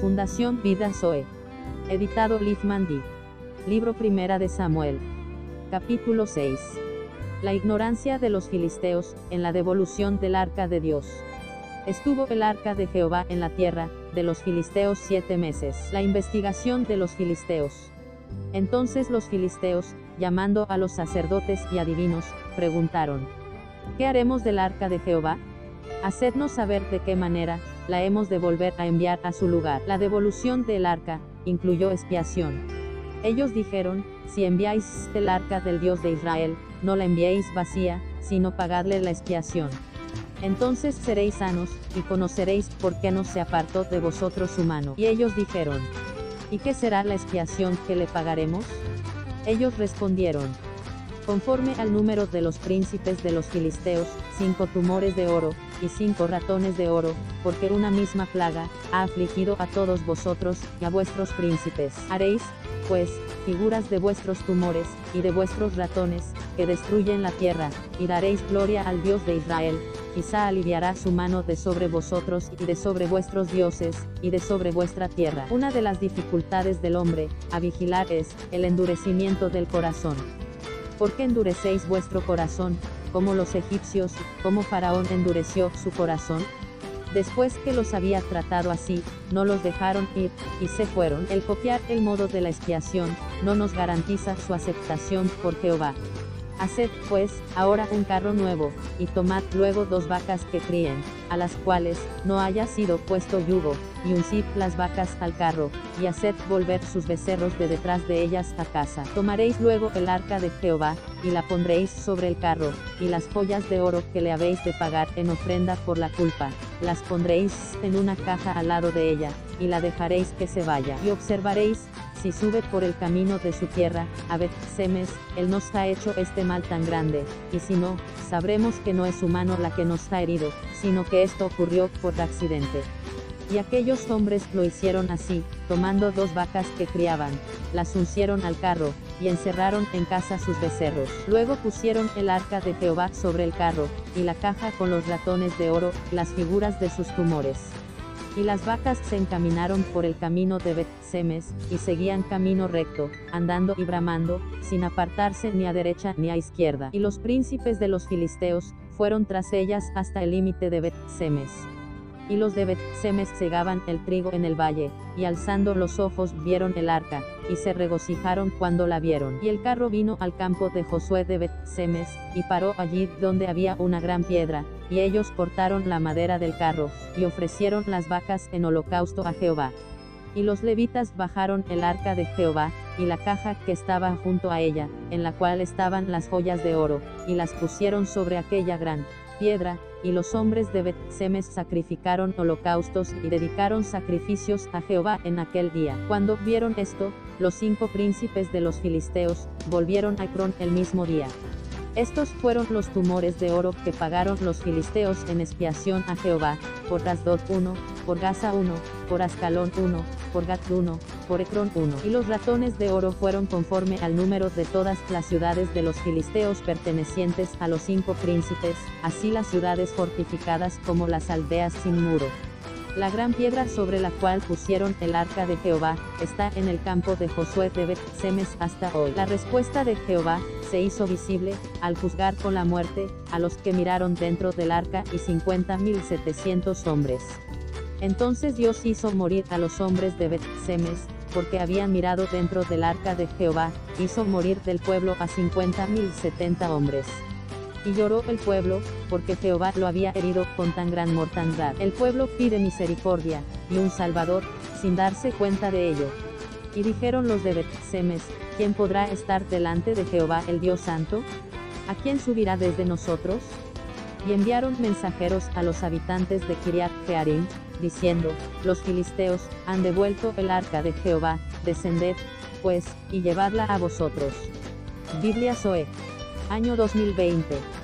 Fundación Vida Zoe. Editado Liz Mandy. Libro Primera de Samuel. Capítulo 6. La ignorancia de los filisteos, en la devolución del arca de Dios. Estuvo el arca de Jehová en la tierra, de los filisteos siete meses. La investigación de los filisteos. Entonces los filisteos, llamando a los sacerdotes y adivinos, preguntaron, ¿qué haremos del arca de Jehová? Hacednos saber de qué manera, la hemos de volver a enviar a su lugar. La devolución del arca, incluyó expiación. Ellos dijeron, si enviáis el arca del Dios de Israel, no la enviéis vacía, sino pagadle la expiación. Entonces seréis sanos, y conoceréis por qué no se apartó de vosotros su mano. Y ellos dijeron, ¿y qué será la expiación que le pagaremos? Ellos respondieron, conforme al número de los príncipes de los filisteos, cinco tumores de oro, y cinco ratones de oro, porque una misma plaga, ha afligido a todos vosotros, y a vuestros príncipes. Haréis, pues, figuras de vuestros tumores, y de vuestros ratones, que destruyen la tierra, y daréis gloria al Dios de Israel, quizá aliviará su mano de sobre vosotros, y de sobre vuestros dioses, y de sobre vuestra tierra. Una de las dificultades del hombre, a vigilar es, el endurecimiento del corazón. ¿Por qué endurecéis vuestro corazón, como los egipcios, como Faraón endureció su corazón? Después que los había tratado así, no los dejaron ir, y se fueron. El copiar el modo de la expiación, no nos garantiza su aceptación por Jehová. Haced, pues, ahora un carro nuevo, y tomad luego dos vacas que críen, a las cuales no haya sido puesto yugo, y uncid las vacas al carro, y haced volver sus becerros de detrás de ellas a casa. Tomaréis luego el arca de Jehová, y la pondréis sobre el carro, y las joyas de oro que le habéis de pagar en ofrenda por la culpa, las pondréis en una caja al lado de ella, y la dejaréis que se vaya. Y observaréis, si sube por el camino de su tierra, a Semes, él nos ha hecho este mal tan grande, y si no, sabremos que no es su mano la que nos ha herido, sino que esto ocurrió por accidente. Y aquellos hombres lo hicieron así, tomando dos vacas que criaban, las uncieron al carro, y encerraron en casa sus becerros. Luego pusieron el arca de Jehová sobre el carro, y la caja con los ratones de oro, las figuras de sus tumores. Y las vacas se encaminaron por el camino de Bet-Semes, y seguían camino recto, andando y bramando, sin apartarse ni a derecha ni a izquierda. Y los príncipes de los filisteos, fueron tras ellas hasta el límite de Bet-Semes. Y los de Bet-Semes segaban el trigo en el valle, y alzando los ojos vieron el arca, y se regocijaron cuando la vieron. Y el carro vino al campo de Josué de Bet-Semes, y paró allí donde había una gran piedra, y ellos cortaron la madera del carro, y ofrecieron las vacas en holocausto a Jehová. Y los levitas bajaron el arca de Jehová, y la caja que estaba junto a ella, en la cual estaban las joyas de oro, y las pusieron sobre aquella gran piedra, y los hombres de Bet-Semes sacrificaron holocaustos y dedicaron sacrificios a Jehová en aquel día. Cuando vieron esto, los cinco príncipes de los filisteos, volvieron a Cron el mismo día. Estos fueron los tumores de oro que pagaron los filisteos en expiación a Jehová, por Asdod 1, por Gaza 1, por Ascalón 1, por Gat 1, por Ecrón 1. Y los ratones de oro fueron conforme al número de todas las ciudades de los filisteos pertenecientes a los cinco príncipes, así las ciudades fortificadas como las aldeas sin muro. La gran piedra sobre la cual pusieron el arca de Jehová, está en el campo de Josué de Bet-Semes hasta hoy. La respuesta de Jehová, se hizo visible, al juzgar con la muerte, a los que miraron dentro del arca y 50.700 hombres. Entonces Dios hizo morir a los hombres de Bet-Semes, porque habían mirado dentro del arca de Jehová, hizo morir del pueblo a 50.070 hombres. Y lloró el pueblo, porque Jehová lo había herido con tan gran mortandad. El pueblo pide misericordia, y un Salvador, sin darse cuenta de ello. Y dijeron los de Bet-Semes, ¿quién podrá estar delante de Jehová el Dios Santo? ¿A quién subirá desde nosotros? Y enviaron mensajeros a los habitantes de Kiriat Jearim, diciendo, los filisteos, han devuelto el arca de Jehová, descended, pues, y llevadla a vosotros. Biblia Zoe. Año 2020.